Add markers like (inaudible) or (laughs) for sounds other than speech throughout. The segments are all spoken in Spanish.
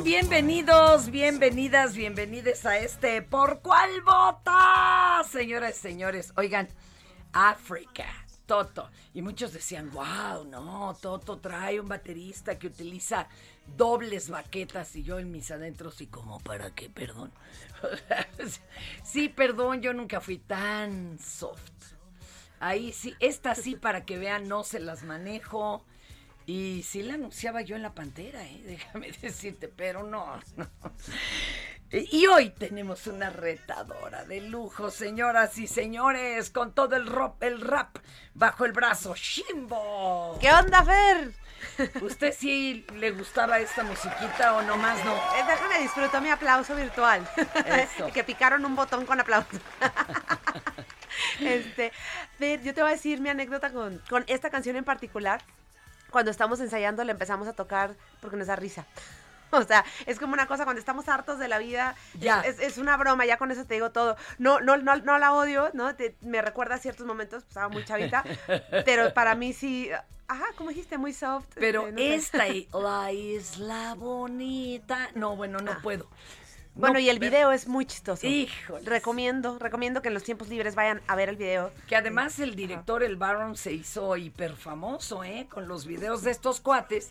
Bienvenidos, bienvenidas, bienvenidos a este ¿Por cuál vota? Señoras y señores, oigan, África, Toto. Y muchos decían, wow, no, Toto trae un baterista que utiliza dobles baquetas y yo en mis adentros y como para qué, perdón. (laughs) sí, perdón, yo nunca fui tan soft. Ahí sí, esta sí para que vean, no se las manejo. Y sí la anunciaba yo en la pantera, ¿eh? (laughs) déjame decirte, pero no, no. Y hoy tenemos una retadora de lujo, señoras y señores, con todo el rap, el rap bajo el brazo, Shimbo. ¿Qué onda, Fer? (laughs) ¿Usted sí le gustaba esta musiquita o nomás no? Eh, Déjame disfrutar mi aplauso virtual. Eso. (laughs) que picaron un botón con aplauso. este, Fer, yo te voy a decir mi anécdota con, con esta canción en particular. Cuando estamos ensayando la empezamos a tocar porque nos da risa. (laughs) O sea, es como una cosa cuando estamos hartos de la vida, Ya. Es, es una broma, ya con eso te digo todo. No, no, no, no la odio, ¿no? Te- me recuerda a ciertos momentos, pues, estaba muy chavita, (laughs) pero para mí sí, ajá, como dijiste, muy soft. Pero este, no sé. esta, (laughs) la isla bonita, no, bueno, no Ah. puedo. Bueno, No, y el pero- video es muy chistoso. Híjoles. Recomiendo, recomiendo que en los tiempos libres vayan a ver el video. Que además el director, el Baron, se hizo hiper famoso, ¿eh? Con los videos de estos cuates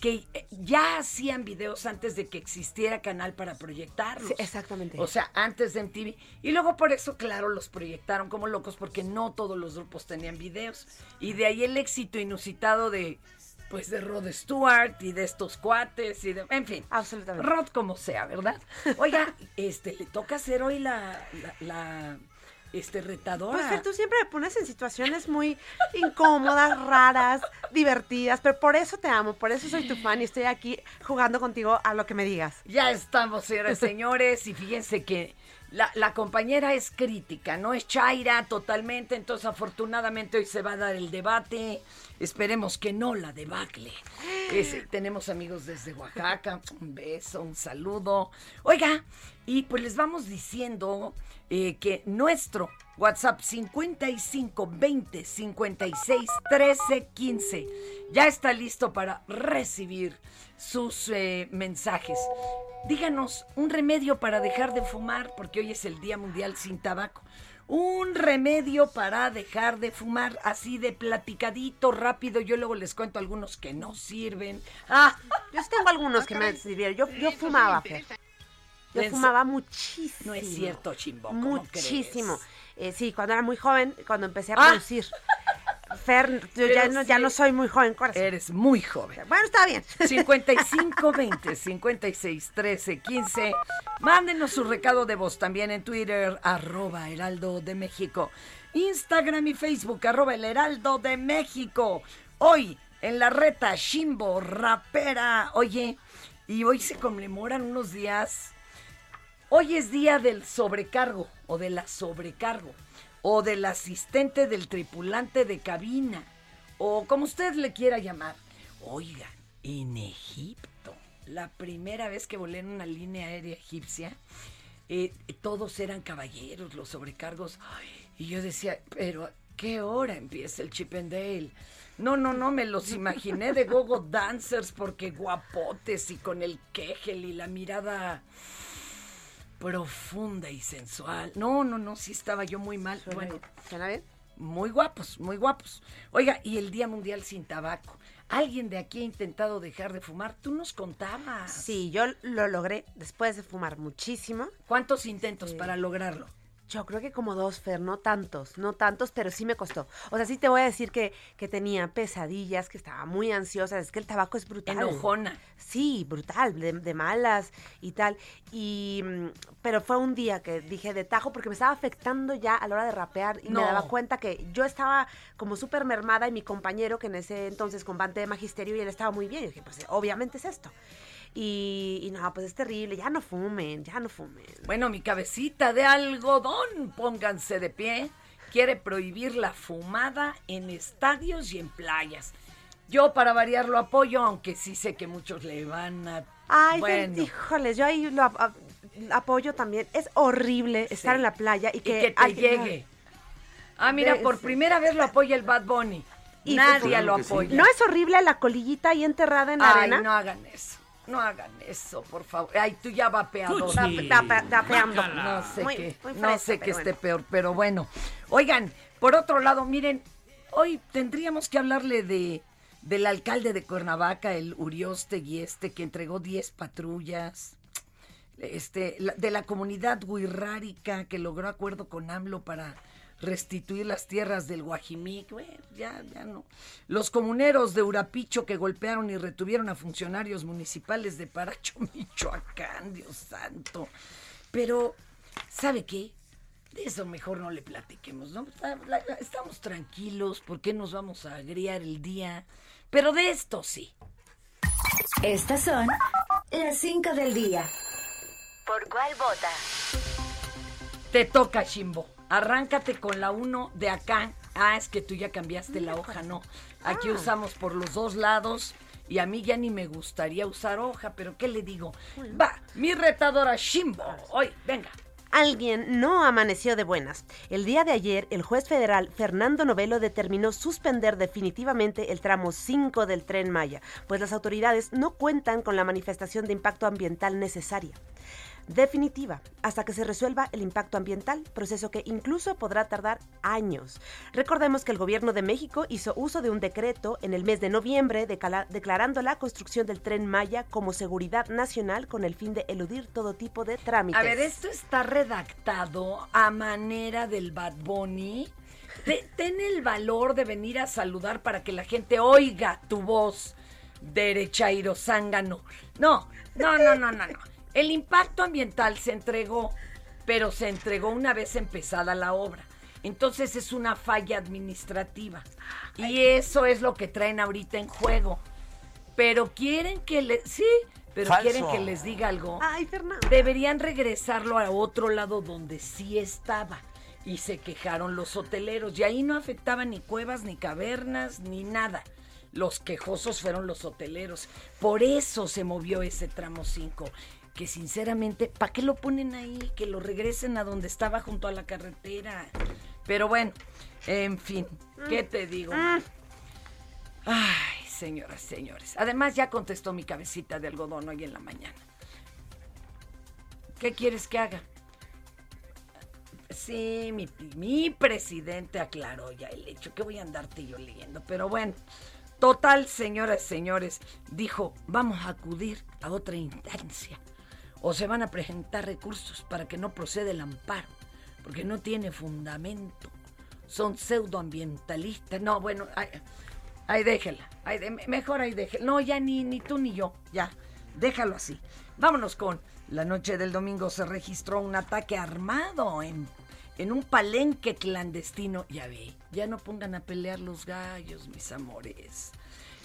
que eh, ya hacían videos antes de que existiera canal para proyectarlos. Sí, exactamente. O sea, antes de MTV. Y luego por eso, claro, los proyectaron como locos porque no todos los grupos tenían videos. Y de ahí el éxito inusitado de, pues, de Rod Stewart y de estos cuates y de, en fin. Absolutamente. Rod como sea, ¿verdad? Oiga, (laughs) este, le toca hacer hoy la, la, la, este, retadora. Pues Fer, tú siempre me pones en situaciones muy incómodas, raras, divertidas, pero por eso te amo, por eso soy tu fan y estoy aquí jugando contigo a lo que me digas. Ya estamos, señoras y (laughs) señores, y fíjense que la, la compañera es crítica, no es Chaira totalmente, entonces afortunadamente hoy se va a dar el debate, esperemos que no la debacle. Es- tenemos amigos desde Oaxaca, (laughs) un beso, un saludo. Oiga, y pues les vamos diciendo eh, que nuestro WhatsApp 55 20 56 13 15 ya está listo para recibir sus eh, mensajes. Díganos un remedio para dejar de fumar, porque hoy es el Día Mundial sin Tabaco. Un remedio para dejar de fumar, así de platicadito, rápido. Yo luego les cuento algunos que no sirven. Ah, Yo tengo algunos que me sirvieron. Yo, yo fumaba, Fer. Yo ¿En fumaba muchísimo. no es cierto, chimbo. ¿cómo Muchísimo. crees? Eh, sí, cuando era muy joven, cuando empecé a Ah. Fer, yo ya no, ya no soy muy joven, corazón. Eres muy joven. Bueno, está bien. 55 20 56 13 15. Mándenos su recado de voz también en Twitter, arroba Heraldo de México. Instagram y Facebook, arroba el Heraldo de México. Hoy en la reta Shimbo, rapera. Oye, y hoy se conmemoran unos días. Hoy es día del sobrecargo o de la sobrecargo o del asistente del tripulante de cabina o como usted le quiera llamar. Oigan, en Egipto, la primera vez que volé en una línea aérea egipcia, eh, todos eran caballeros, los sobrecargos. Y yo decía, pero ¿a qué hora empieza el Chip? No, no, no, me los imaginé de gogo dancers porque guapotes y con el quejel y la mirada profunda y sensual. No, no, no, sí estaba yo muy mal. Suena Bueno, bien. ¿Suena bien? muy guapos, muy guapos. Oiga, y el Día Mundial sin Tabaco. ¿Alguien de aquí ha intentado dejar de fumar? Tú nos contabas. Sí, yo lo logré después de fumar muchísimo. ¿Cuántos intentos para lograrlo? Yo creo que como dos, Fer, no tantos, no tantos, pero sí me costó. O sea, sí te voy a decir que, que tenía pesadillas, que estaba muy ansiosa, es que el tabaco es brutal. Enojona. Sí, brutal, de, de malas y tal. Y, mm, pero fue un día que dije de tajo porque me estaba afectando ya a la hora de rapear y No. me daba cuenta que yo estaba como súper mermada y mi compañero, que en ese entonces combate de magisterio, y él estaba muy bien. Y dije, pues obviamente es esto. Y, y no, pues es terrible, ya no fumen, ya no fumen. Bueno, mi cabecita de algodón, pónganse de pie. Quiere prohibir la fumada en estadios y en playas. Yo para variar lo apoyo, aunque sí sé que muchos le van a... Ay, bueno, híjoles, yo ahí lo ap- ap- apoyo también. Es horrible estar en la playa y y que, que te alguien- llegue. Ah, mira, por primera vez lo apoya el Bad Bunny. Y Nadie lo apoya. ¿No es horrible la colillita ahí enterrada en la Ay, arena? no hagan eso. No hagan eso, por favor. Ay, tú ya tapeando. No sé Muy- qué, muy no sé qué esté bueno. peor, pero bueno. Oigan, por otro lado, miren, hoy tendríamos que hablarle de del alcalde de Cuernavaca, el Uriostegui este, que entregó 10 patrullas. Este, la- de la comunidad guirrárica que logró acuerdo con AMLO para restituir las tierras del Guajimic. Bueno, ya, ya no. Los comuneros de Urapicho que golpearon y retuvieron a funcionarios municipales de Paracho, (laughs) Michoacán, Dios santo. Pero, ¿sabe qué? De eso mejor no le platiquemos, ¿no? Estamos tranquilos, ¿por qué nos vamos a agriar el día? Pero de esto sí. Estas son las 5 del día. ¿Por cuál vota? Te toca, Shimbo. Arráncate con la 1 de acá. Ah, es que tú ya cambiaste la hoja, no. Aquí usamos por los dos lados y a mí ya ni me gustaría usar hoja, pero ¿qué le digo? Va, mi retadora Shimbo. Hoy, venga. Alguien no amaneció de buenas. El día de ayer, el juez federal Fernando Novelo determinó suspender definitivamente el tramo 5 del tren Maya, pues las autoridades no cuentan con la manifestación de impacto ambiental necesaria. Definitiva, hasta que se resuelva el impacto ambiental, proceso que incluso podrá tardar años. Recordemos que el gobierno de México hizo uso de un decreto en el mes de noviembre declarando la construcción del tren Maya como seguridad nacional con el fin de eludir todo tipo de trámites. A ver, esto está redactado a manera del Bad Bunny. Te- ten el valor de venir a saludar para que la gente oiga tu voz, derechairo zángano. No, no, no, no, no, no. El impacto ambiental se entregó, pero se entregó una vez empezada la obra. Entonces es una falla administrativa. Y eso es lo que traen ahorita en juego. Pero quieren que le... Sí, pero Falso. quieren que les diga algo. Ay, Fernando. Deberían regresarlo a otro lado donde sí estaba. Y se quejaron los hoteleros. Y ahí no afectaban ni cuevas, ni cavernas, ni nada. Los quejosos fueron los hoteleros. Por eso se movió ese tramo 5. Que sinceramente, ¿para qué lo ponen ahí? Que lo regresen a donde estaba junto a la carretera. Pero bueno, en fin, ¿qué te digo? Ay, señoras, señores. Además ya contestó mi cabecita de algodón hoy en la mañana. ¿Qué quieres que haga? Sí, mi, mi presidente aclaró ya el hecho. que voy a andarte yo leyendo? Pero bueno, total, señoras, señores, dijo, vamos a acudir a otra instancia. O se van a presentar recursos para que no proceda el amparo, porque no tiene fundamento. son pseudoambientalistas. No, bueno, ahí, déjela. ahí mejor ahí déjela. No, ya ni, ni tú ni yo, ya. Déjalo así. Vámonos con la noche del domingo se registró un ataque armado en, en un palenque clandestino. Ya ve, ya no pongan a pelear los gallos, mis amores.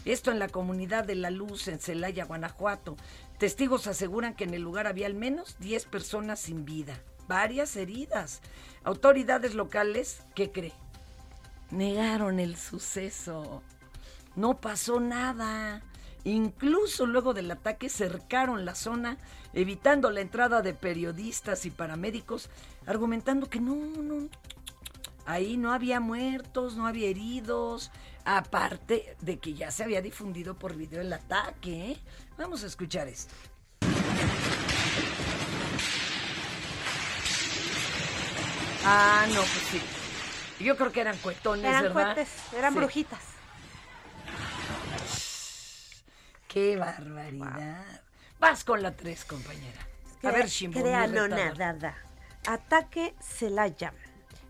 Esto en la comunidad de La Luz, en Celaya, Guanajuato. Testigos aseguran que en el lugar había al menos 10 personas sin vida, varias heridas. Autoridades locales, ¿qué cree? Negaron el suceso. No pasó nada. Incluso luego del ataque cercaron la zona, evitando la entrada de periodistas y paramédicos, argumentando que no, no, ahí no había muertos, no había heridos, aparte de que ya se había difundido por video el ataque. ¿eh? Vamos a escuchar esto. Ah, no, pues sí. Yo creo que eran cuetones, Eran ¿verdad? cohetes, eran Sí. brujitas. ¡Qué barbaridad! Vas con la 3, compañera. A ver, Shimbo, mi Crea retador. nada. Ataque Celaya.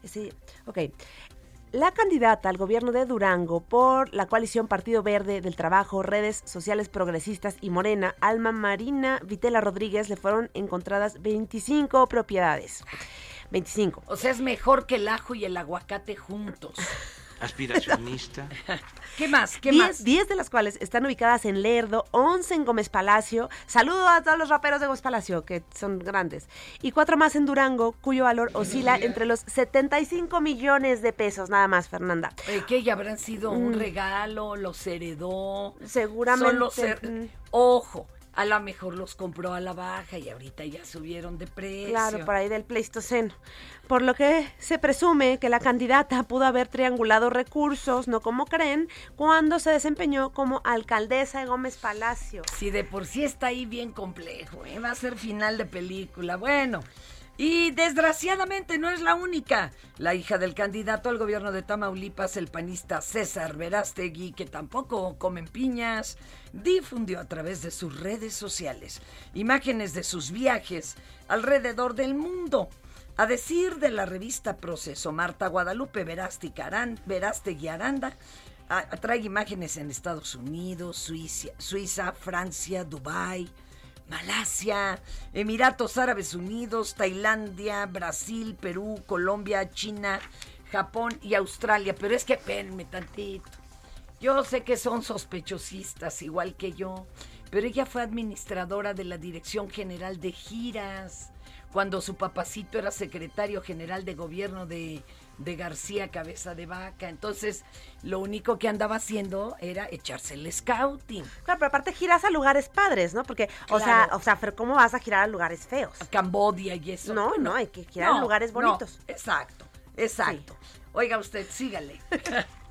Sí, ok. La candidata al gobierno de Durango por la coalición Partido Verde del Trabajo, Redes Sociales Progresistas y Morena, Alma Marina Vitela Rodríguez, le fueron encontradas 25 propiedades. 25. O sea, es mejor que el ajo y el aguacate juntos. (laughs) Aspiracionista. (laughs) ¿Qué más? ¿Qué 10, más? 10 de las cuales están ubicadas en Lerdo, 11 en Gómez Palacio. Saludo a todos los raperos de Gómez Palacio, que son grandes. Y cuatro más en Durango, cuyo valor oscila entre los 75 millones de pesos, nada más, Fernanda. Eh, que ya habrán sido un Mm. regalo, los heredó. Seguramente. Son los her- mm, Ojo, a lo mejor los compró a la baja y ahorita ya subieron de precio. Claro, por ahí del Pleistoceno. Por lo que se presume que la candidata pudo haber triangulado recursos, no como creen, cuando se desempeñó como alcaldesa de Gómez Palacio. Si de por sí está ahí bien complejo, ¿eh? va a ser final de película. Bueno, y desgraciadamente no es la única. La hija del candidato al gobierno de Tamaulipas, el panista César Verástegui, que tampoco comen piñas, difundió a través de sus redes sociales imágenes de sus viajes alrededor del mundo. A decir de la revista Proceso, Marta Guadalupe Verástegui Aran- Verástegui Aranda trae imágenes en Estados Unidos, Suiza, Suiza Francia, Dubái, Malasia, Emiratos Árabes Unidos, Tailandia, Brasil, Perú, Colombia, China, Japón y Australia. Pero es que espérenme tantito. Yo sé que son sospechosistas, igual que yo, pero ella fue administradora de la Dirección General de Giras, cuando su papacito era secretario general de gobierno de, de García Cabeza de Vaca. Entonces, lo único que andaba haciendo era echarse el scouting. Claro, pero aparte giras a lugares padres, ¿no? Porque, o sea, o sea, ¿cómo vas a girar a lugares feos? Cambodia y eso. No, no, hay que girar a lugares no, bonitos. exacto, exacto. Oiga usted, sígale. (laughs)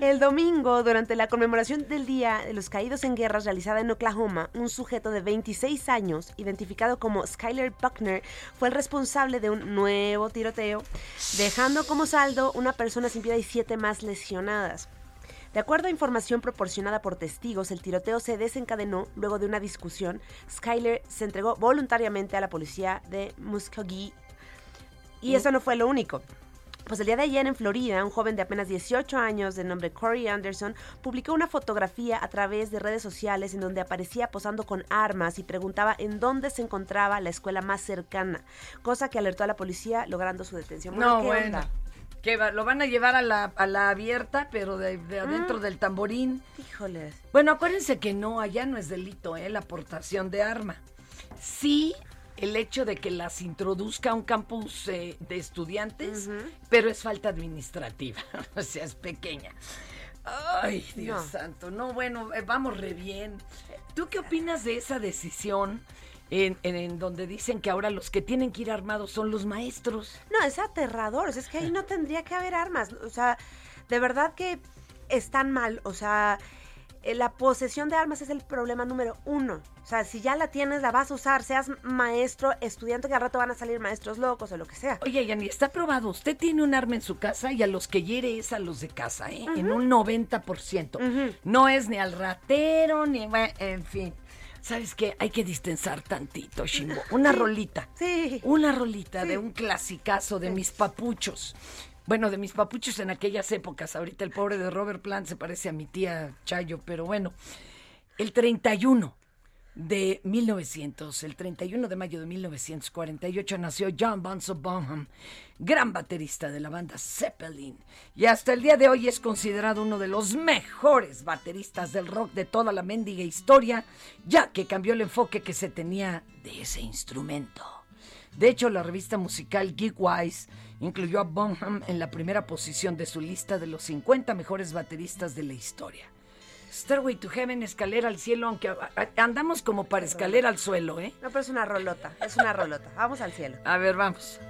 El domingo, durante la conmemoración del Día de los Caídos en Guerras realizada en Oklahoma, un sujeto de 26 años, identificado como Skyler Buckner, fue el responsable de un nuevo tiroteo, dejando como saldo una persona sin vida y siete más lesionadas. De acuerdo a información proporcionada por testigos, el tiroteo se desencadenó luego de una discusión. Skyler se entregó voluntariamente a la policía de Muskogee y eso no fue lo único. Pues el día de ayer en Florida, un joven de apenas 18 años de nombre Corey Anderson publicó una fotografía a través de redes sociales en donde aparecía posando con armas y preguntaba en dónde se encontraba la escuela más cercana, cosa que alertó a la policía logrando su detención. No, ¿qué bueno. onda? Que va- lo van a llevar a la, a la abierta, pero de, de adentro del tamborín. Híjoles. Bueno, acuérdense que no, allá no es delito, ¿eh? La aportación de arma. Sí, el hecho de que las introduzca a un campus eh, de estudiantes, pero es falta administrativa, (laughs) o sea, es pequeña. Ay, Dios No. santo, no, bueno, eh, vamos re bien. ¿Tú qué opinas de esa decisión en, en- en donde dicen que ahora los que tienen que ir armados son los maestros? No, es aterrador. Es que ahí no tendría que haber armas. O sea, de verdad que están mal. O sea, eh, la posesión de armas es el problema número uno. O sea, si ya la tienes, la vas a usar, seas maestro, estudiante, que al rato van a salir maestros locos o lo que sea. Oye, Yani, está probado. Usted tiene un arma en su casa y a los que hiere es a los de casa, ¿eh? En un 90%. No es ni al ratero, ni... En fin. ¿Sabes qué? Hay que distensar tantito, Shimbo. (laughs) Una rolita. Sí. Una rolita de un clasicazo de mis papuchos. Bueno, de mis papuchos en aquellas épocas. Ahorita el pobre de Robert Plant se parece a mi tía Chayo, pero bueno. El 31 de 1900, el 31 de mayo de 1948 nació John Bonzo Bonham, gran baterista de la banda Zeppelin, y hasta el día de hoy es considerado uno de los mejores bateristas del rock de toda la mendiga historia, ya que cambió el enfoque que se tenía de ese instrumento. De hecho, la revista musical Geekwise incluyó a Bonham en la primera posición de su lista de los 50 mejores bateristas de la historia. Stairway to Heaven, escalera al cielo, aunque andamos como para escalera al suelo, ¿eh? No, pero es una rolota, es una rolota. Vamos al cielo. A ver, vamos.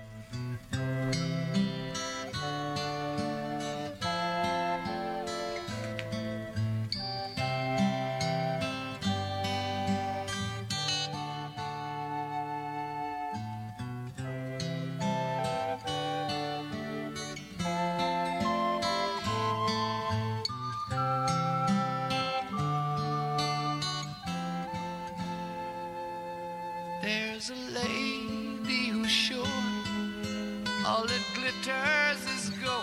There's a lady who's sure all that glitters is gold,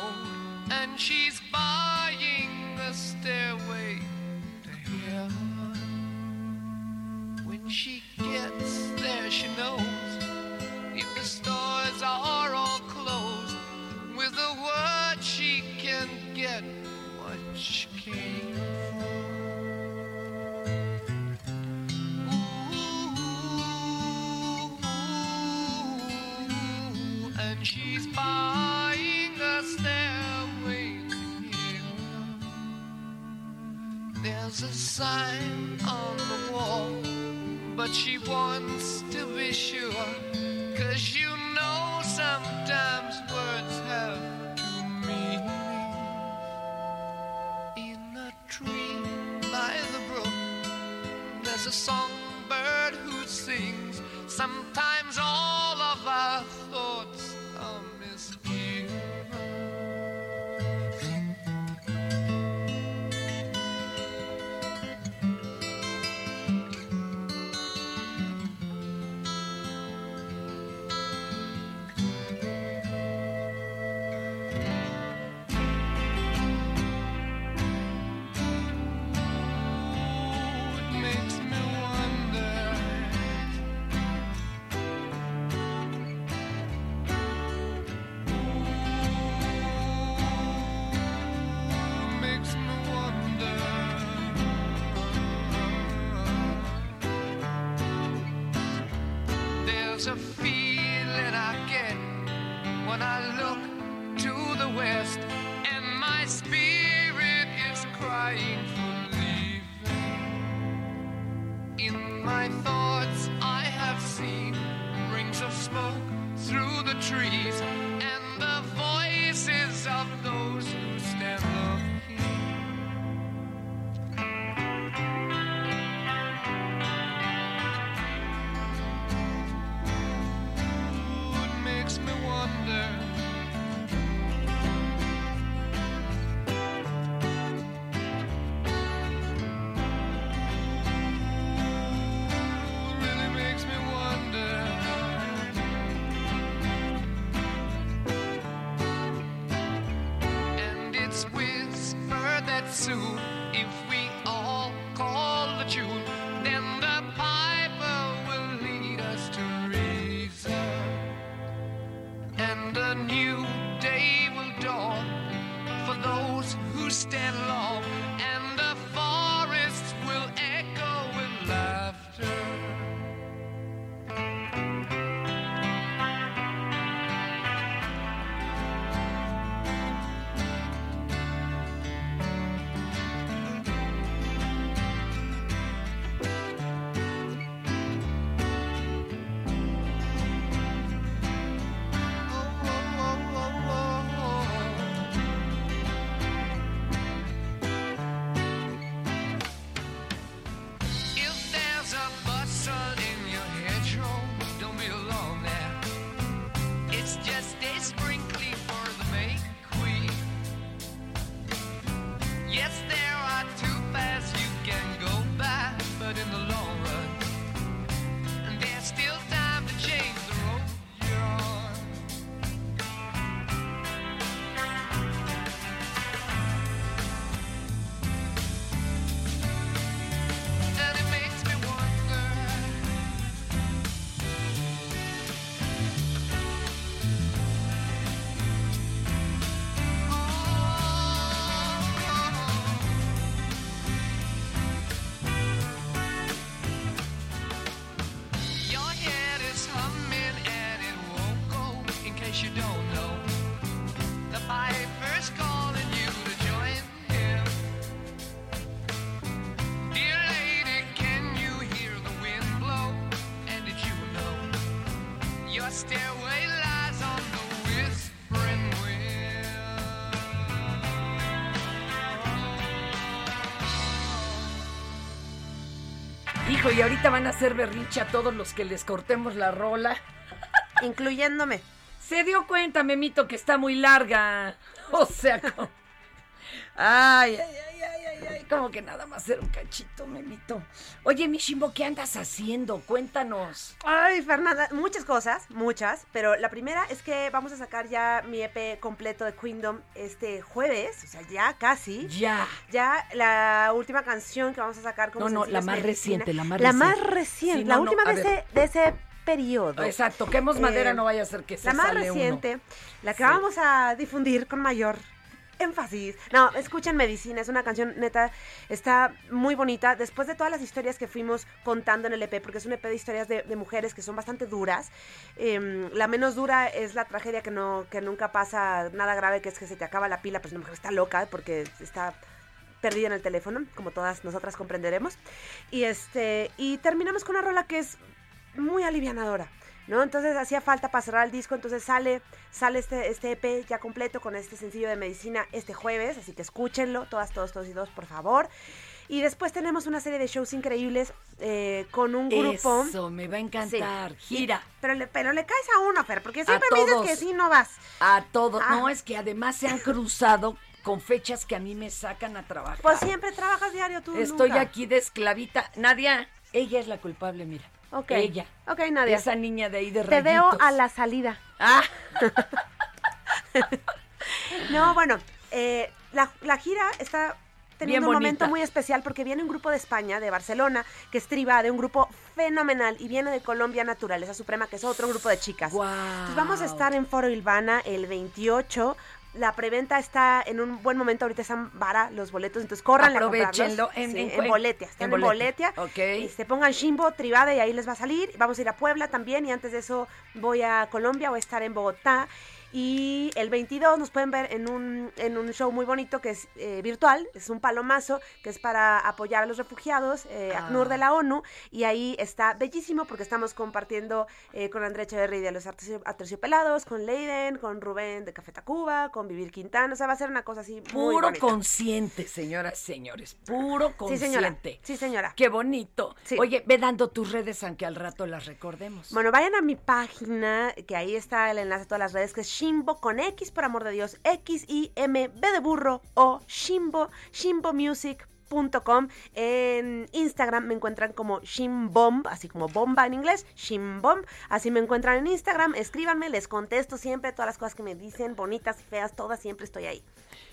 Y ahorita van a hacer berrinche a todos los que les cortemos la rola. Incluyéndome. Se dio cuenta, Memito, que está muy larga. (laughs) O sea, como... Ay, ay, ay, ay, ay, como que nada más era un cachito, Memito. Oye, mi Shimbo, ¿qué andas haciendo? Cuéntanos. Ay, Fernanda, muchas cosas, muchas, pero la primera es que vamos a sacar ya mi EP completo de Queendom este jueves, o sea, ya casi. Ya. Ya la última canción que vamos a sacar como No, no, la más reciente, la más La reciente. más reciente, la última de, ese, de ese periodo. Exacto, toquemos madera, Eh, no vaya a ser que se La más sale uno. reciente, la que Sí. vamos a difundir con mayor énfasis. No, escuchen Medicina, es una canción neta, está muy bonita. Después de todas las historias que fuimos contando en el EP, porque es un EP de historias de, de mujeres que son bastante duras. em, la menos dura es la tragedia que, no, que nunca pasa nada grave, que es que se te acaba la pila, pues una mujer está loca porque está perdida en el teléfono, como todas nosotras comprenderemos. Y este y terminamos con una rola que es muy alivianadora. ¿No? Entonces hacía falta para cerrar el disco, entonces sale, sale este, este EP ya completo con este sencillo de medicina este jueves, así que escúchenlo, todas, todos, todos y dos, por favor. Y después tenemos una serie de shows increíbles eh, con un grupo. Eso, me va a encantar. Gira. Pero le, pero le caes a uno, Fer, porque siempre me dices todos. que sí no vas. A todo. Ah. No, es que además se han cruzado con fechas que a mí me sacan a trabajar. Pues siempre trabajas diario tú. Estoy nunca. aquí de esclavita. Nadia, ella es la culpable, mira. Ok. Ella. Ok, Nadia. Esa niña de ahí de Te veo a la salida. Ah, (laughs) No, bueno, eh, la, la gira está teniendo Bien un momento muy especial porque viene un grupo de España, de Barcelona, que es Triba, de un grupo fenomenal, y viene de Colombia Naturaleza Suprema, que es otro grupo de chicas. Guau. Entonces vamos a estar en Foro Ilvana el 28. La preventa está en un buen momento, ahorita están vara los boletos, entonces corran a comprarlos. en- Sí, en en, Boletia, están en en Boletia. Y se pongan Shimbo, Tribade y ahí les va a salir. Vamos a ir a Puebla también y antes de eso voy a Colombia, voy a estar en Bogotá. Y el 22 nos pueden ver en un, en un show muy bonito que es eh, virtual, es un palomazo, que es para apoyar a los refugiados, eh, Ah. ACNUR de la ONU, y ahí está bellísimo porque estamos compartiendo eh, con Andrea Echeverry de los Atercio- Aterciopelados, con Leiden, con Rubén de Café Tacuba, con Vivir Quintana, o sea, va a ser una cosa así muy puro bonita. consciente, señoras, señores. Puro Sí, consciente. señora. Sí, señora. Qué bonito. Sí. Oye, ve dando tus redes aunque al rato las recordemos. Bueno, vayan a mi página, que ahí está el enlace a todas las redes, que es Shimbo con X, por amor de Dios, X-I-M-B de burro o Shimbo, shimbomusic.com. En Instagram me encuentran como Shimbomb, así como bomba en inglés, Shimbomb. Así me encuentran en Instagram, escríbanme, les contesto siempre todas las cosas que me dicen, bonitas, feas, todas, siempre estoy ahí.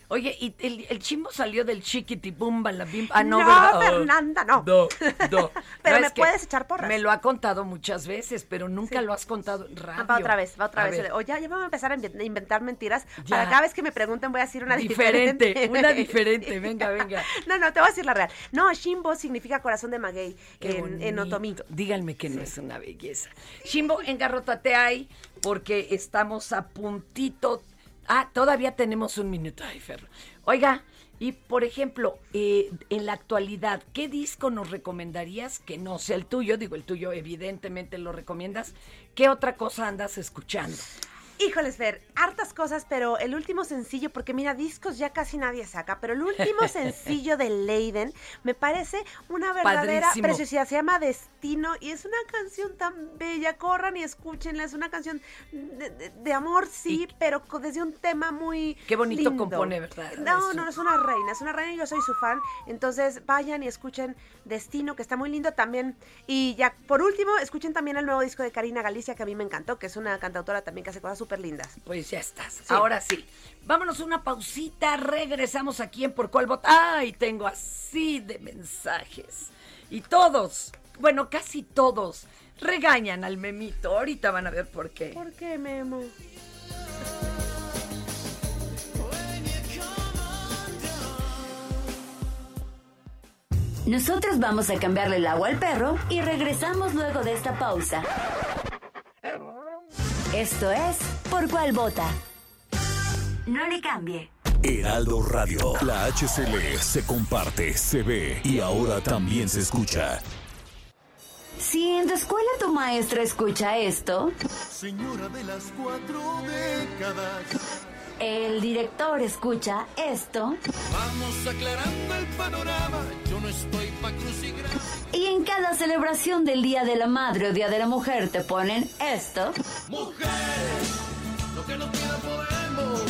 Oye, y el, el chimbo salió del chiquitibumba, la bimba. Ah, no, No, ¿verdad? Oh, Fernanda, no. No, (laughs) no. Pero No, me puedes echar porras. Me lo ha contado muchas veces, pero nunca Sí. lo has contado en radio. Ah, va otra vez, va otra A vez. ver, O ya, ya vamos a empezar a inven- inventar mentiras. Ya. Para cada vez que me pregunten voy a decir una Diferente, diferente. una (laughs) diferente, venga, venga. (laughs) No, no, te voy a decir la real. No, Shimbo significa corazón de maguey Qué en, otomí. Díganme que no es una belleza. Shimbo, engarrótate ahí, porque estamos a puntito. Ah, todavía tenemos un minuto. Ay, Ferro. Oiga, y por ejemplo, eh, en la actualidad, ¿qué disco nos recomendarías que no sea el tuyo? Digo, el tuyo evidentemente lo recomiendas. ¿Qué otra cosa andas escuchando? Híjoles, Fer, hartas cosas, pero el último sencillo, porque mira, discos ya casi nadie saca, pero el último (laughs) sencillo de Leiden me parece una verdadera Padrísimo. preciosidad. Se llama Destino y es una canción tan bella. Corran y escúchenla. Es una canción de, de- de amor, sí, pero desde un tema muy. Qué bonito lindo. compone, ¿verdad? No, no, es una reina, es una reina y yo soy su fan. Entonces vayan y escuchen Destino, que está muy lindo también. Y ya, por último, escuchen también el nuevo disco de Karina Galicia, que a mí me encantó, que es una cantautora también que hace cosas súper lindas. Pues ya estás. Ahora sí. Vámonos una pausita. Regresamos aquí en Por Cuál Vota. Ay, tengo así de mensajes. Y todos, bueno, casi todos, regañan al memito. Ahorita van a ver por qué. ¿Por qué, Memo? Nosotros vamos a cambiarle el agua al perro y regresamos luego de esta pausa. Esto es Por Cuál Vota. No le cambie. Heraldo Radio. La HCL se comparte, se ve y ahora también se escucha. Si en tu escuela tu maestra escucha esto, Señora de las cuatro décadas. el director escucha esto, Vamos aclarando el panorama. Yo no estoy pa' crucigramas. Y en cada celebración del Día de la Madre o Día de la Mujer te ponen esto, Mujeres, lo que no podemos.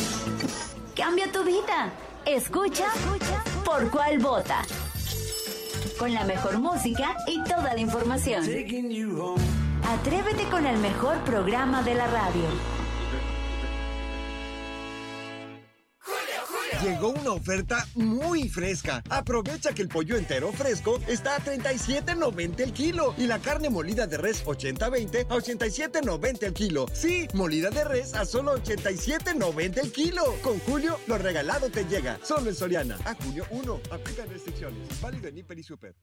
cambia tu vida. Escucha por cuál vota. Con la mejor música y toda la información. Atrévete con el mejor programa de la radio. Llegó una oferta muy fresca. Aprovecha que el pollo entero fresco está a 37.90 el kilo y la carne molida de res 80-20 a 87.90 el kilo. Sí, molida de res a solo 87.90 el kilo. Con Julio, lo regalado te llega. Solo en Soriana. A junio 1. Aplica restricciones. Válido en Hiper y Super.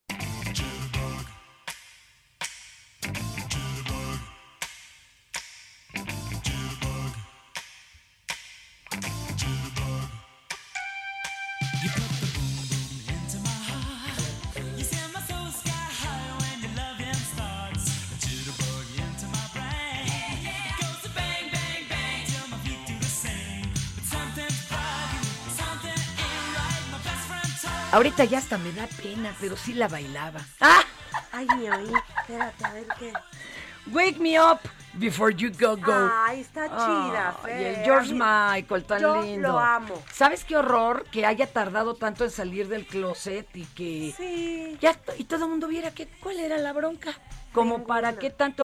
Ahorita ya hasta me da pena, pero sí la bailaba. ¡Ah! Ay, me oí. Espérate, a ver qué. Wake me up before you go go. Ay, está chida, Ay, Fer. el George Michael, tan yo lindo. lo amo. ¿Sabes qué horror que haya tardado tanto en salir del closet y que Sí. ya y todo el mundo viera que cuál era la bronca? Como para qué tanto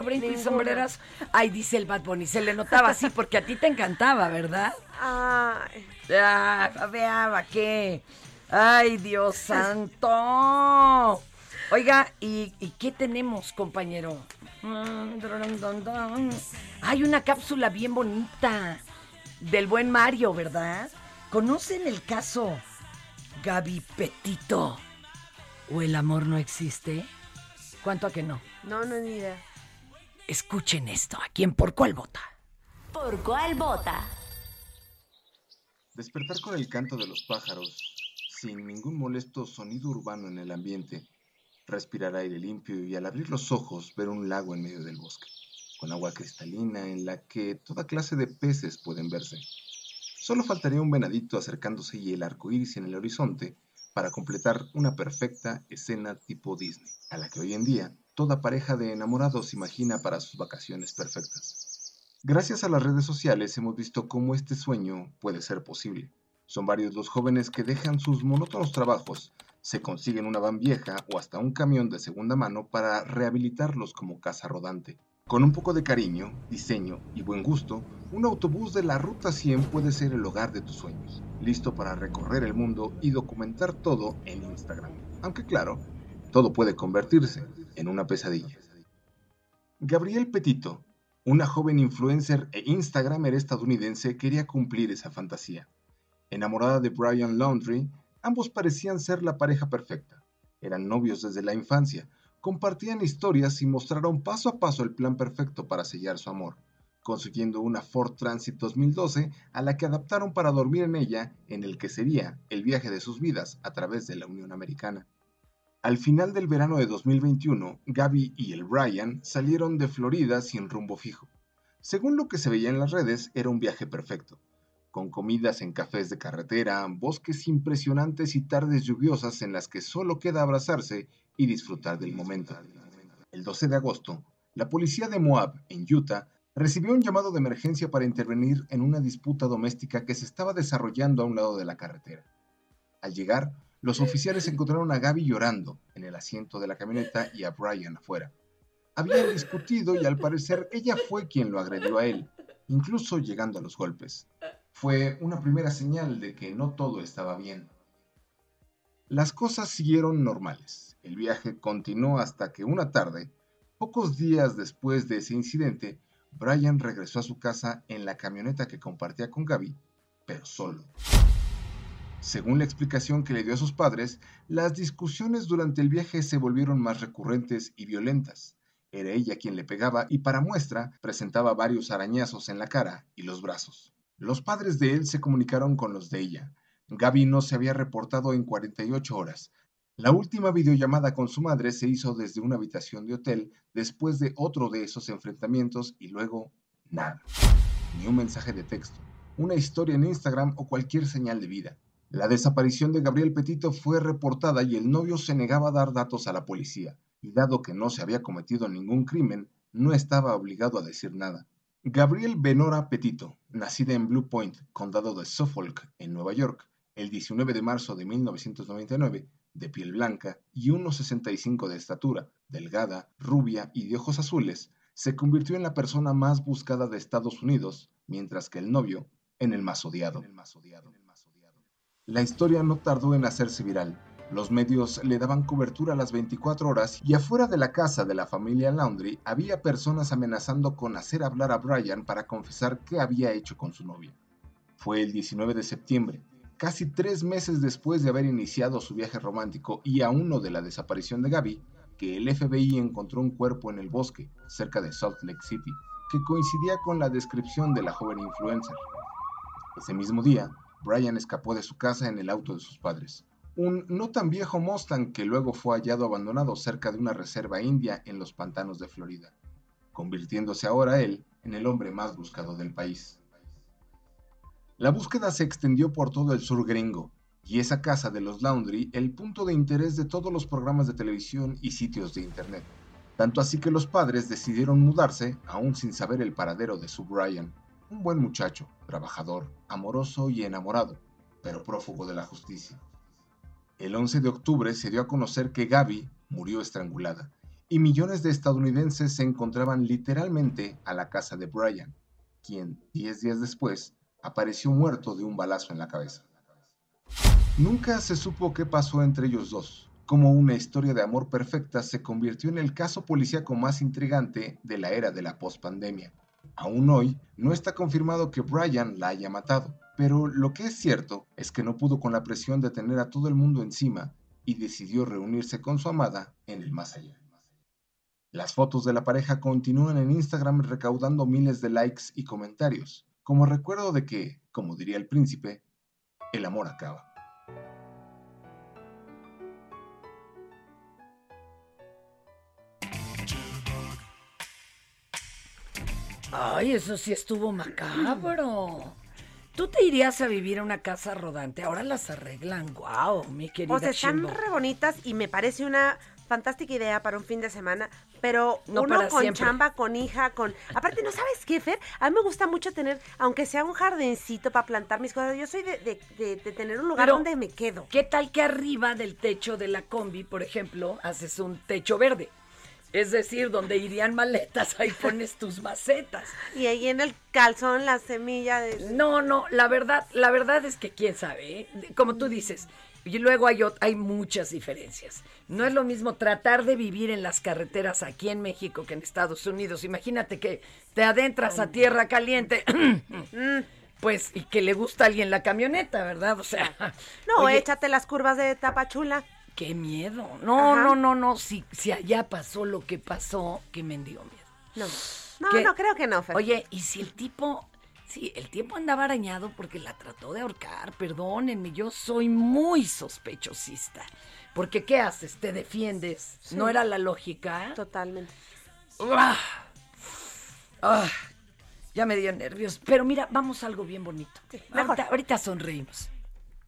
Brinco y sombreras. Ay, dice el Bad Bunny, se le notaba así porque a ti te encantaba, ¿verdad? Ay. Ah, veaba qué. Ay, Dios santo. Oiga, ¿y, y qué tenemos, compañero? Hay una cápsula bien bonita del buen Mario, ¿verdad? ¿Conocen el caso Gaby Petito? ¿O el amor no existe? ¿Cuánto a que no? No, no, ni idea. Escuchen esto, ¿a quién por cuál vota? ¿Por cuál vota? Despertar con el canto de los pájaros, sin ningún molesto sonido urbano en el ambiente, respirar aire limpio y al abrir los ojos ver un lago en medio del bosque, con agua cristalina en la que toda clase de peces pueden verse. Solo faltaría un venadito acercándose y el arco iris en el horizonte para completar una perfecta escena tipo Disney, a la que hoy en día toda pareja de enamorados imagina para sus vacaciones perfectas. Gracias a las redes sociales hemos visto cómo este sueño puede ser posible. Son varios los jóvenes que dejan sus monótonos trabajos, se consiguen una van vieja o hasta un camión de segunda mano para rehabilitarlos como casa rodante. Con un poco de cariño, diseño y buen gusto, un autobús de la Ruta 100 puede ser el hogar de tus sueños, listo para recorrer el mundo y documentar todo en Instagram. Aunque claro, todo puede convertirse en una pesadilla. Gabriel Petito, una joven influencer e instagramer estadounidense, quería cumplir esa fantasía. Enamorada de Brian Laundrie, ambos parecían ser la pareja perfecta. Eran novios desde la infancia, compartían historias y mostraron paso a paso el plan perfecto para sellar su amor, consiguiendo una Ford Transit 2012 a la que adaptaron para dormir en ella en el que sería el viaje de sus vidas a través de la Unión Americana. Al final del verano de 2021, Gaby y el Brian salieron de Florida sin rumbo fijo. Según lo que se veía en las redes, era un viaje perfecto, con comidas en cafés de carretera, bosques impresionantes y tardes lluviosas en las que solo queda abrazarse y disfrutar del momento. El 12 de agosto, la policía de Moab, en Utah, recibió un llamado de emergencia para intervenir en una disputa doméstica que se estaba desarrollando a un lado de la carretera. Al llegar, los oficiales encontraron a Gaby llorando en el asiento de la camioneta y a Brian afuera. Habían discutido y al parecer ella fue quien lo agredió a él, incluso llegando a los golpes. Fue una primera señal de que no todo estaba bien. Las cosas siguieron normales. El viaje continuó hasta que una tarde, pocos días después de ese incidente, Brian regresó a su casa en la camioneta que compartía con Gaby, pero solo. Según la explicación que le dio a sus padres, las discusiones durante el viaje se volvieron más recurrentes y violentas. Era ella quien le pegaba y para muestra presentaba varios arañazos en la cara y los brazos. Los padres de él se comunicaron con los de ella. Gaby no se había reportado en 48 horas. La última videollamada con su madre se hizo desde una habitación de hotel después de otro de esos enfrentamientos y luego nada. Ni un mensaje de texto, una historia en Instagram o cualquier señal de vida. La desaparición de Gabriel Petito fue reportada y el novio se negaba a dar datos a la policía, y dado que no se había cometido ningún crimen, no estaba obligado a decir nada. Gabriel Benora Petito, nacida en Blue Point, condado de Suffolk, en Nueva York, el 19 de marzo de 1999, de piel blanca y 1,65 de estatura, delgada, rubia y de ojos azules, se convirtió en la persona más buscada de Estados Unidos, mientras que el novio en el más odiado. La historia no tardó en hacerse viral. Los medios le daban cobertura a las 24 horas y afuera de la casa de la familia Laundry había personas amenazando con hacer hablar a Brian para confesar qué había hecho con su novia. Fue el 19 de septiembre, casi tres meses después de haber iniciado su viaje romántico y a uno de la desaparición de Gaby, que el FBI encontró un cuerpo en el bosque, cerca de Salt Lake City, que coincidía con la descripción de la joven influencer. Ese mismo día, Brian escapó de su casa en el auto de sus padres, un no tan viejo Mustang que luego fue hallado abandonado cerca de una reserva india en los pantanos de Florida, convirtiéndose ahora él en el hombre más buscado del país. La búsqueda se extendió por todo el sur gringo, y esa casa de los Laundry el punto de interés de todos los programas de televisión y sitios de internet, tanto así que los padres decidieron mudarse aún sin saber el paradero de su Brian un buen muchacho, trabajador, amoroso y enamorado, pero prófugo de la justicia. El 11 de octubre se dio a conocer que Gaby murió estrangulada y millones de estadounidenses se encontraban literalmente a la casa de Brian, quien, diez días después, apareció muerto de un balazo en la cabeza. Nunca se supo qué pasó entre ellos dos, como una historia de amor perfecta se convirtió en el caso policíaco más intrigante de la era de la pospandemia. Aún hoy no está confirmado que Brian la haya matado, pero lo que es cierto es que no pudo con la presión de tener a todo el mundo encima y decidió reunirse con su amada en el más allá. Las fotos de la pareja continúan en Instagram recaudando miles de likes y comentarios, como recuerdo de que, como diría el príncipe, el amor acaba. Ay, eso sí estuvo macabro. Tú te irías a vivir a una casa rodante. Ahora las arreglan. Wow, mi querida. Pues están Chimbo. re bonitas y me parece una fantástica idea para un fin de semana, pero No uno con siempre. chamba, con hija, con... Aparte, ¿no sabes qué, Fer? A mí me gusta mucho tener, aunque sea un jardincito para plantar mis cosas, yo soy de, de- de- de tener un lugar Pero, donde me quedo. ¿Qué tal que arriba del techo de la combi, por ejemplo, haces un techo verde? Es decir, donde irían maletas, ahí pones tus macetas. Y ahí en el calzón la semilla de... No, no, la verdad, la verdad es que quién sabe, ¿eh? como tú dices. Y luego hay, hay muchas diferencias. No es lo mismo tratar de vivir en las carreteras aquí en México que en Estados Unidos. Imagínate que te adentras a tierra caliente, (clears throat) pues, y que le gusta a alguien la camioneta, ¿verdad? O sea, No, oye, échate las curvas de Tapachula. Qué miedo. No, Ajá. no, no, no. Si, si allá pasó lo que pasó, que me dio miedo. No, no, ¿Qué? no creo que no, Fer. Oye, ¿y si el tipo, sí, el tipo andaba arañado porque la trató de ahorcar? Perdónenme, yo soy muy sospechosista. Porque ¿qué haces? ¿Te defiendes? Sí. ¿No era la lógica? Totalmente. ¡Ah! ¡Ah! Ya me dio nervios. Pero mira, vamos a algo bien bonito. ahorita, ahorita sonreímos.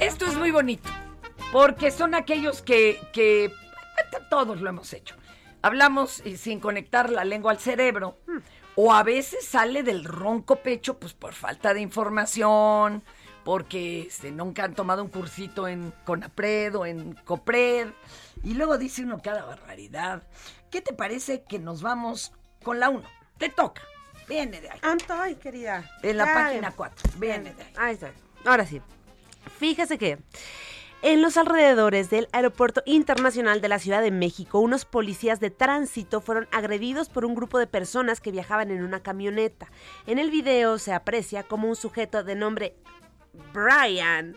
Esto es muy bonito, porque son aquellos que, que todos lo hemos hecho. Hablamos y sin conectar la lengua al cerebro, o a veces sale del ronco pecho, pues por falta de información, porque este, nunca han tomado un cursito en CONAPRED o en COPRED, y luego dice uno cada barbaridad. ¿Qué te parece que nos vamos con la 1? Te toca. Viene de ahí. Antoy, querida. En la Ya, página 4. Viene de ahí. Ahí está. Ahora sí. Fíjese que en los alrededores del Aeropuerto Internacional de la Ciudad de México, unos policías de tránsito fueron agredidos por un grupo de personas que viajaban en una camioneta. En el video se aprecia como un sujeto de nombre Brian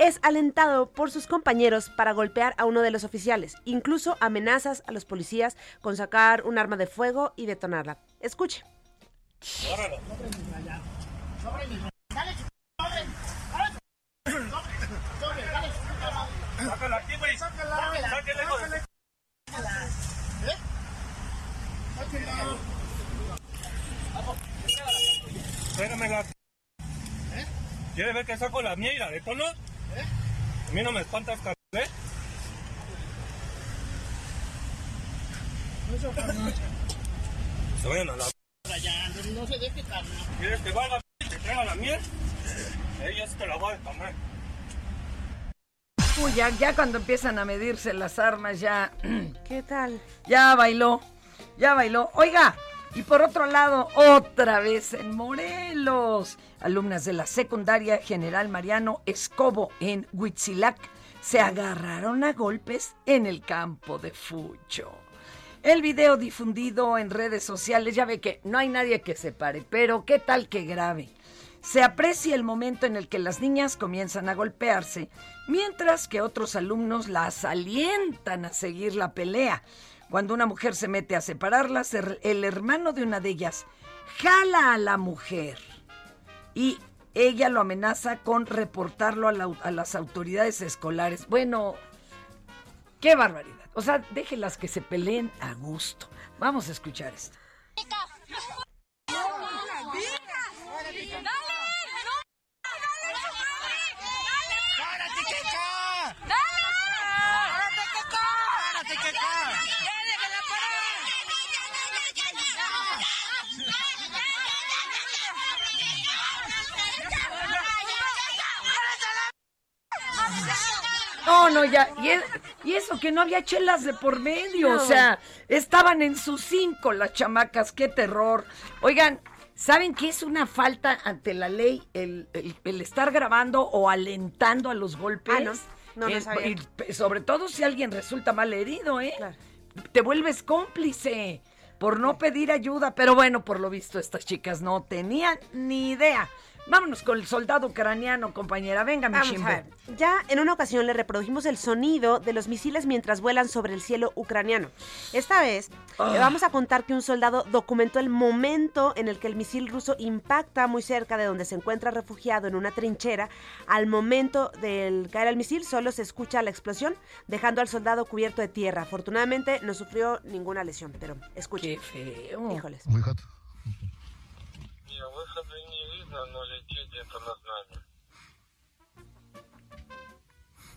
es alentado por sus compañeros para golpear a uno de los oficiales, incluso amenazas a los policías con sacar un arma de fuego y detonarla. Escuche. Sácala aquí, güey. Sácala. Sáquela, hijo de- Espéramela. ¿Quiere ver que saco la mía y la detono? A mí no me espantas, cabrón, ¿eh? Se vayan a la... No se deje carnal. ¿Quieres que valga y te traiga la miel? Ella sí te la voy a comer. Uy, ya, ya cuando empiezan a medirse las armas, ya. (clears throat) ¿Qué tal? Ya bailó, ya bailó. Oiga, y por otro lado, otra vez en Morelos. Alumnas de la secundaria General Mariano Escobo en Huitzilac se agarraron a golpes en el campo de Fucho. El video difundido en redes sociales, ya ve que no hay nadie que se pare, pero qué tal que grave. Se aprecia el momento en el que las niñas comienzan a golpearse, mientras que otros alumnos las alientan a seguir la pelea. Cuando una mujer se mete a separarlas, el hermano de una de ellas jala a la mujer y ella lo amenaza con reportarlo a las autoridades escolares. Bueno, qué barbaridad. O sea, déjenlas que se peleen a gusto. Vamos a escuchar esto. ¡Párate. ¡Párate! ¡Párate, Keka! ¡Ya déjala No, no, ya. Y, es- y eso que no había chelas de por medio. No. O sea, estaban en sus cinco las chamacas. Qué terror. Oigan, ¿saben qué es una falta ante la ley el, el- el estar grabando o alentando a los golpes? Ah, no. No, no sabía. y sobre todo si alguien resulta mal herido, ¿eh? Te vuelves cómplice por no pedir ayuda. Pero bueno, por lo visto, estas chicas no tenían ni idea. Vámonos con el soldado ucraniano, compañera. Venga, mi Vamos a ver. Ya en una ocasión le reprodujimos el sonido de los misiles mientras vuelan sobre el cielo ucraniano. Esta vez Ah. le vamos a contar que un soldado documentó el momento en el que el misil ruso impacta muy cerca de donde se encuentra refugiado en una trinchera. Al momento del caer el misil solo se escucha la explosión, dejando al soldado cubierto de tierra. Afortunadamente no sufrió ninguna lesión, pero escuche. Qué feo. Híjoles Я выхода не видно, но летит где-то над нами.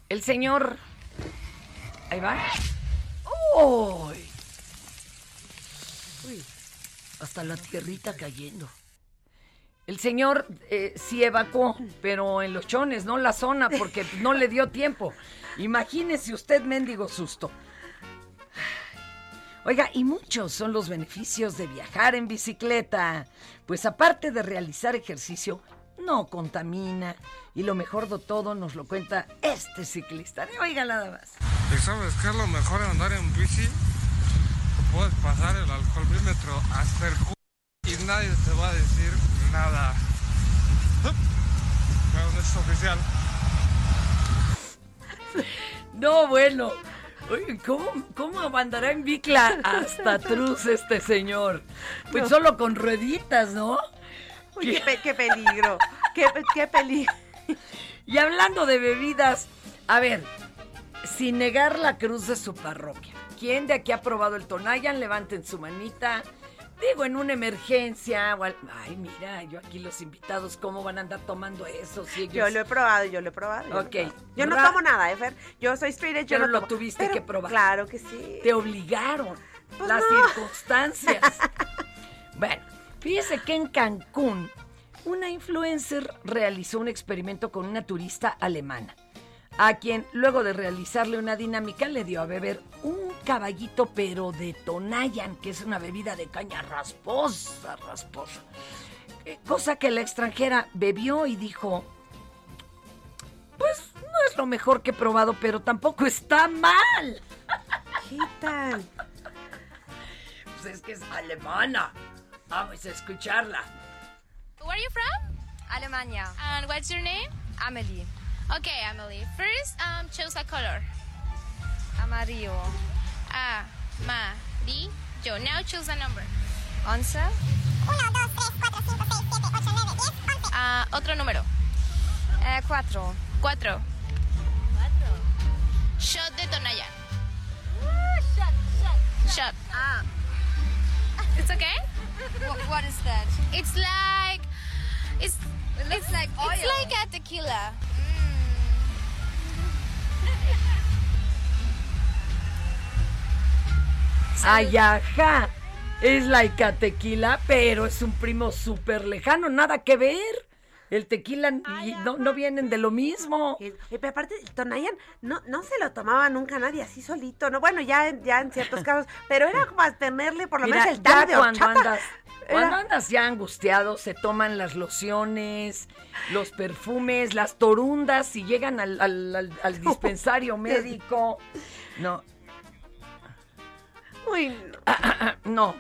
El señor. Ahí va. ¡Uy! Uy, Hasta la tierrita cayendo. El señor eh, sí evacuó, pero en los chones, no la zona, porque no le dio tiempo. Imagínese usted, mendigo susto. Oiga, y muchos son los beneficios de viajar en bicicleta. Pues aparte de realizar ejercicio, no contamina. Y lo mejor de todo nos lo cuenta este ciclista. Oiga nada más. ¿Y sabes qué es lo mejor de andar en bici? Puedes pasar el alcoholímetro hasta el cu y nadie te va a decir nada. (laughs) Pero no es oficial. No, bueno. Oye, ¿cómo, ¿Cómo andará en bicla hasta (laughs) Truz este señor? Pues No. solo con rueditas, ¿no? Uy, qué, pe- qué peligro. Qué, qué peligro. Y hablando de bebidas, a ver, sin negar la cruz de su parroquia. ¿Quién de aquí ha probado el Tonayan? Levanten su manita. Digo, en una emergencia o al- Ay, mira, yo aquí los invitados, ¿cómo van a andar tomando eso? Si ellos- Yo lo he probado, yo lo he probado. yo he Ok. probado. Yo no tomo nada, ¿eh, Fer? Yo soy straight edge, yo Pero no lo tomo. tuviste Pero que probar. Claro que sí. Te obligaron Pues las no. circunstancias. (laughs) bueno, fíjese que en Cancún una influencer realizó un experimento con una turista alemana, a quien luego de realizarle una dinámica le dio a beber un caballito pero de Tonayan, que es una bebida de caña rasposa, rasposa. Eh, Cosa que la extranjera bebió y dijo, pues no es lo mejor que he probado, pero tampoco está mal. (laughs) ¿Qué tal? Pues es que es alemana. Vamos a escucharla. Where are you from? Alemania. And what's your name? Amelie. Okay, Emily. First, um, choose a color. Amarillo. Amarillo. Now choose a number. Once. Uno, dos, tres, cuatro, cinco, seis, siete, ocho, nueve, diez, once. Ah, otro número. Eh, cuatro. Cuatro. Cuatro. Shot de Tonaya. shot, shot. Shot. Ah. It's okay? What, what is that? It's like it's it looks like oil. It's like a tequila. Ay, ajá. Es like a tequila, pero es un primo súper lejano, nada que ver. El tequila y no, no vienen de lo mismo. Y, y pero aparte, el Tonayan no, no se lo tomaba nunca nadie así solito, ¿no? Bueno, ya, en- ya en ciertos (laughs) casos, pero era como tenerle por lo Mira, menos el tal de cuando horchata. andas, cuando andas ya angustiado, se toman las lociones, los perfumes, las torundas y llegan al, al- al- al (laughs) dispensario médico. No. Uy, (clears throat) no.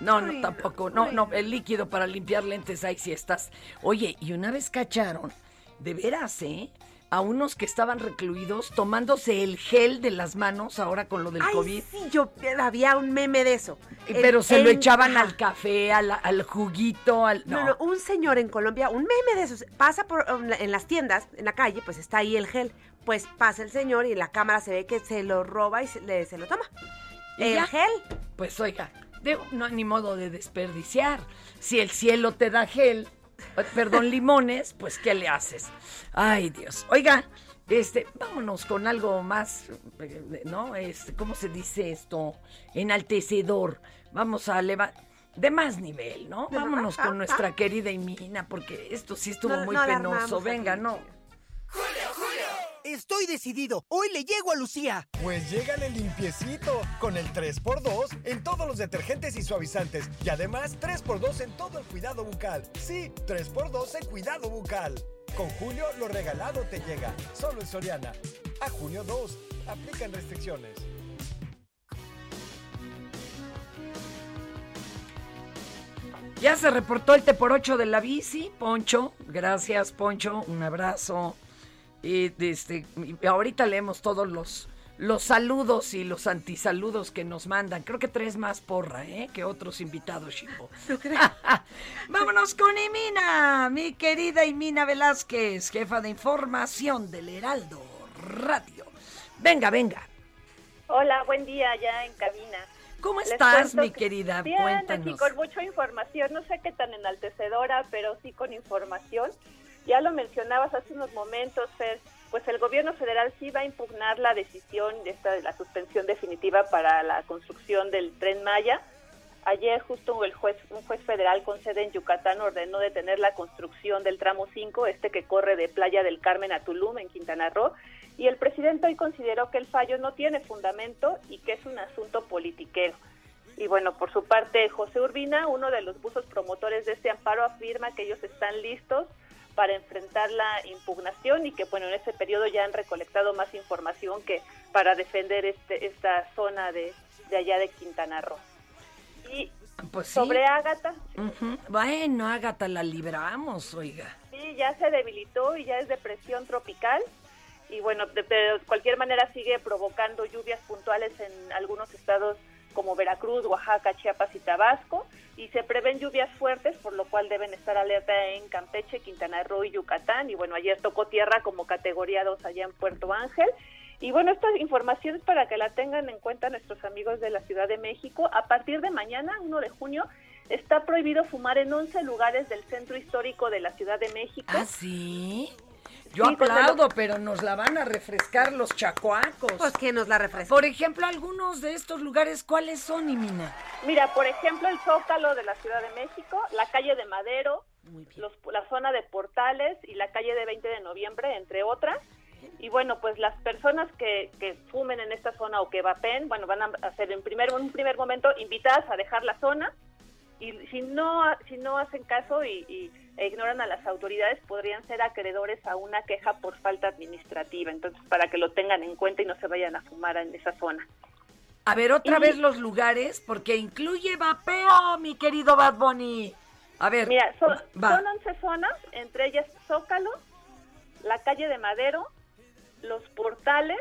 No, no, no, tampoco. No, no, el líquido para limpiar lentes, ahí sí estás. Oye, y una vez cacharon, de veras, ¿eh? A unos que estaban recluidos tomándose el gel de las manos ahora con lo del Ay, COVID. sí, yo había un meme de eso. Eh, Pero se lo echaban al café, al, al juguito, al... No. no, un señor en Colombia, un meme de esos, pasa por um, en las tiendas, en la calle, pues está ahí el gel. Pues pasa el señor y en la cámara se ve que se lo roba y se, le- se lo toma. ¿Y el ya? gel. Pues oiga, de- no hay ni modo de desperdiciar. Si el cielo te da gel, eh, perdón, (laughs) limones, pues ¿qué le haces? Ay, Dios. Oiga, este, vámonos con algo más, eh, ¿no? Este, ¿cómo se dice esto? Enaltecedor. Vamos a levantar. De más nivel, ¿no? Vámonos con nuestra querida Imina, porque esto sí estuvo No- muy no penoso. Venga, no. Estoy decidido. Hoy le llego a Lucía. Pues llégale limpiecito con el 3x2 en todos los detergentes y suavizantes. Y además 3x2 en todo el cuidado bucal. Sí, 3x2 en cuidado bucal. Con Julio lo regalado te llega. Solo en Soriana. A junio 2. Aplican restricciones. Ya se reportó el T por 8 de la bici, Poncho. Gracias, Poncho. Un abrazo. Y este, ahorita leemos todos los, los saludos y los antisaludos que nos mandan. Creo que tres más porra, ¿eh? Que otros invitados, Chico. (laughs) (laughs) Vámonos con Imina, mi querida Imina Velázquez, jefa de información del Heraldo Radio. Venga, venga. Hola, buen día ya en cabina. ¿Cómo estás, mi que- querida? Bien, aquí Cuéntanos. con mucha información, no sé qué tan enaltecedora, pero sí con información. Ya lo mencionabas hace unos momentos, Fer, pues el gobierno federal sí va a impugnar la decisión de esta de la suspensión definitiva para la construcción del Tren Maya. Ayer justo el juez, un juez federal con sede en Yucatán ordenó detener la construcción del tramo 5, este que corre de Playa del Carmen a Tulum, en Quintana Roo, y el presidente hoy consideró que el fallo no tiene fundamento y que es un asunto politiquero. Y bueno, por su parte, José Urbina, uno de los buzos promotores de este amparo, afirma que ellos están listos para enfrentar la impugnación y que bueno, en ese periodo ya han recolectado más información que para defender este, esta zona de, de allá de Quintana Roo. Y Pues sí. sobre Ágata. Bueno, Ágata, la libramos, oiga. Sí, ya se debilitó y ya es depresión tropical. Y bueno, de, de cualquier manera sigue provocando lluvias puntuales en algunos estados como Veracruz, Oaxaca, Chiapas y Tabasco. Y se prevén lluvias fuertes, por lo cual deben estar alerta en Campeche, Quintana Roo y Yucatán. Y bueno, ayer tocó tierra como categoría 2 allá en Puerto Ángel. Y bueno, esta información es para que la tengan en cuenta nuestros amigos de la Ciudad de México. A partir de mañana, 1 de junio, está prohibido fumar en 11 lugares del centro histórico de la Ciudad de México. ¿Ah, sí? Yo Sí, pues, lo- aplaudo, pero nos la van a refrescar los chacuacos. Pues que nos la refresca. Por ejemplo, algunos de estos lugares, ¿cuáles son, Imina? Mira, por ejemplo, el Zócalo de la Ciudad de México, la calle de Madero, los- la zona de Portales y la calle de 20 de noviembre, entre otras. Y bueno, pues las personas que, que fumen en esta zona o que vapen, bueno, van a ser en primer, un primer momento invitadas a dejar la zona y si no, si no hacen caso y, y- e ignoran a las autoridades, podrían ser acreedores a una queja por falta administrativa. Entonces, para que lo tengan en cuenta y no se vayan a fumar en esa zona. A ver, otra Y- vez los lugares, porque incluye vapeo, mi querido Bad Bunny. A ver, Mira, son, son 11 zonas, entre ellas Zócalo, la calle de Madero, los portales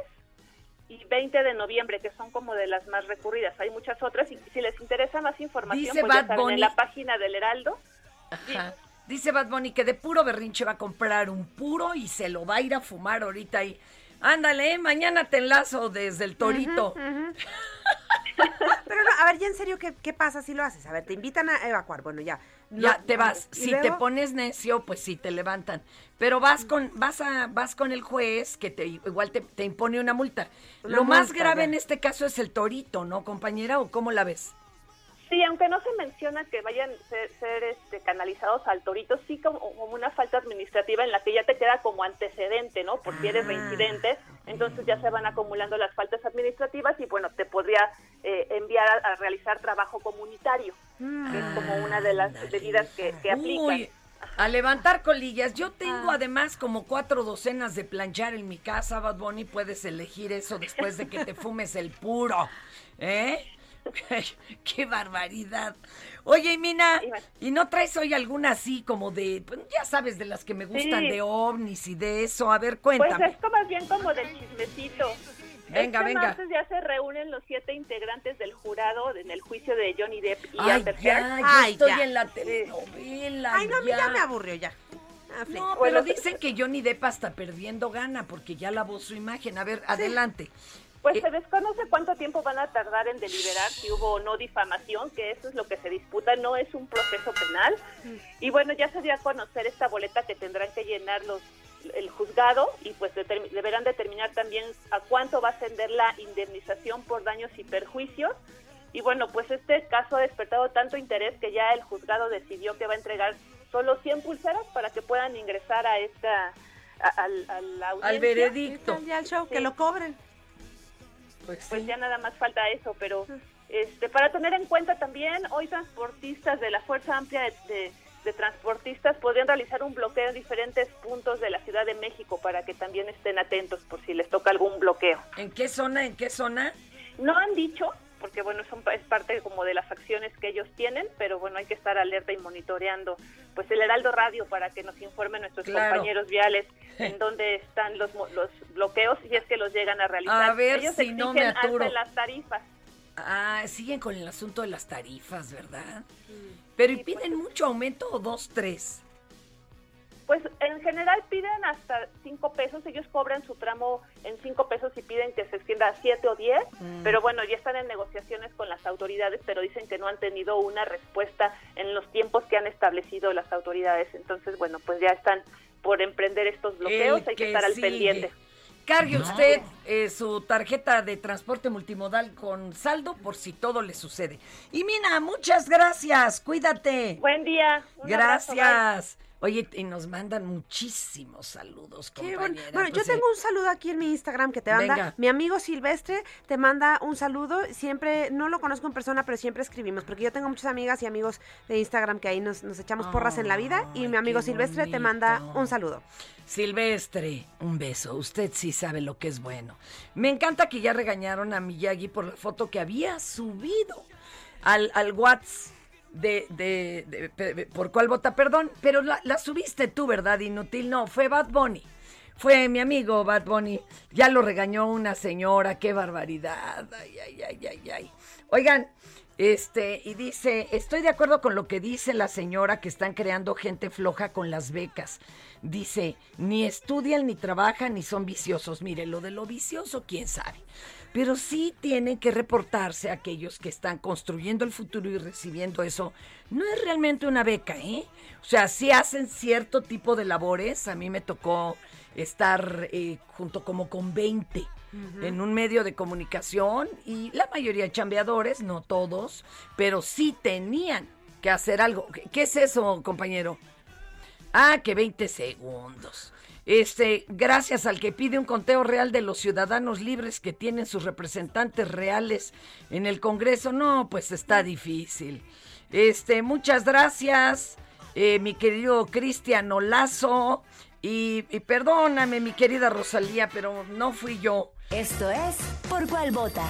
y 20 de noviembre, que son como de las más recurridas. Hay muchas otras y si les interesa más información, Dice pues ya saben, en la página del Heraldo. Ajá. Dice Bad Bunny que de puro berrinche va a comprar un puro y se lo va a ir a fumar ahorita y ándale, mañana te enlazo desde el torito. (laughs) Pero no, a ver, ya en serio, ¿qué, qué pasa si lo haces? A ver, te invitan a evacuar, bueno, ya. Ya Lo- te vas. ¿y Si te pones necio, pues sí te levantan. Pero vas con, vas a, vas con el juez que te igual te, te impone una multa. Una Lo más grave ya. en este caso es el torito, ¿no, compañera? ¿O cómo la ves? Sí, aunque no se menciona que vayan a ser, ser, este, canalizados al torito, sí como, como una falta administrativa en la que ya te queda como antecedente, ¿no? Por si eres reincidente, entonces ya se van acumulando las faltas administrativas y bueno, te podría eh, enviar a, a realizar trabajo comunitario, que es como una de las medidas que, que aplican. Uy, a levantar colillas. Yo tengo además como cuatro docenas de planchar en mi casa, Bad Bunny. Puedes elegir eso después de que te fumes el puro. ¿Eh? (laughs) ¡Qué barbaridad! Oye, Mina, ¿y no traes hoy alguna así como de, pues, ya sabes, de las que me gustan, Sí. de ovnis y de eso? A ver, Pues cuéntame. es como más bien como del chismecito. Venga, este venga. martes ya se reúnen los siete integrantes del jurado en el juicio de Johnny Depp y Ay, Amber ya, Heard. ya estoy en la telenovela. Ay, no, a mí ya ya me aburrió ya. Ah, No, pero Bueno, dicen que Johnny Depp está perdiendo gana porque ya lavó su imagen. A ver, adelante. Pues Eh, se desconoce cuánto tiempo van a tardar en deliberar si hubo o no difamación, que eso es lo que se disputa, no es un proceso penal. Y bueno, ya se dio a conocer esta boleta que tendrán que llenar los el juzgado y pues deberán determinar también a cuánto va a ascender la indemnización por daños y perjuicios. Y bueno, pues este caso ha despertado tanto interés que ya el juzgado decidió que va a entregar solo 100 pulseras para que puedan ingresar a esta a, al- a la audiencia. veredicto. Ya el show, que Sí. lo cobren. Pues ya nada más falta eso, pero este para tener en cuenta también, hoy transportistas de la Fuerza Amplia de, de- de Transportistas podrían realizar un bloqueo en diferentes puntos de la Ciudad de México para que también estén atentos por si les toca algún bloqueo. ¿En qué zona? ¿En qué zona? No han dicho, porque bueno, son, es parte como de las acciones que ellos tienen, pero bueno, hay que estar alerta y monitoreando pues el Heraldo Radio para que nos informen nuestros Claro. compañeros viales en (laughs) dónde están los, los bloqueos y es que los llegan a realizar. A ver ellos si no me aturo. las tarifas. Ah, siguen con el asunto de las tarifas, ¿verdad? Pero ¿y piden mucho aumento o dos, tres? Pues en general piden hasta 5 pesos, ellos cobran su tramo en 5 pesos y piden que se extienda a 7 o 10, Mm. pero bueno, ya están en negociaciones con las autoridades, pero dicen que no han tenido una respuesta en los tiempos que han establecido las autoridades. Entonces, bueno, pues ya están por emprender estos bloqueos, El hay que que estar al sigue. pendiente. Cargue No. usted eh, su tarjeta de transporte multimodal con saldo por si todo le sucede. Y Mina, muchas gracias. Cuídate. Buen día. Un abrazo, Gracias. Oye, y nos mandan muchísimos saludos, Qué bueno. Bueno, yo Pues, tengo eh, un saludo aquí en mi Instagram que te manda. Venga. Mi amigo Silvestre te manda un saludo. Siempre, no lo conozco en persona, pero siempre escribimos. Porque yo tengo muchas amigas y amigos de Instagram que ahí nos, nos echamos porras en la vida. Y mi amigo Silvestre te manda un saludo. Silvestre, un beso. Usted sí sabe lo que es bueno. Me encanta que ya regañaron a Miyagi por la foto que había subido al, al WhatsApp de, de, de- por cuál vota, perdón, pero la, la subiste tú, ¿verdad? Inútil, no, fue Bad Bunny. Fue mi amigo Bad Bunny. Ya lo regañó una señora, qué barbaridad. Ay, ay, ay, ay, ay. Oigan, este, y dice, estoy de acuerdo con lo que dice la señora que están creando gente floja con las becas. Dice, ni estudian, ni trabajan, ni son viciosos. Mire, lo de lo vicioso, quién sabe. Pero sí tienen que reportarse aquellos que están construyendo el futuro y recibiendo eso. No es realmente una beca, ¿eh? O sea, sí hacen cierto tipo de labores. A mí me tocó estar eh, junto como con 20 en un medio de comunicación y la mayoría de chambeadores, no todos, pero sí tenían que hacer algo. ¿Qué, qué es eso, compañero? Ah, que 20 segundos. Este, gracias al que pide un conteo real de los ciudadanos libres que tienen sus representantes reales en el Congreso. No, pues está difícil. Este, muchas gracias, eh, mi querido Cristian Olazo. Y, y perdóname, mi querida Rosalía, pero no fui yo. Esto es Por cuál vota.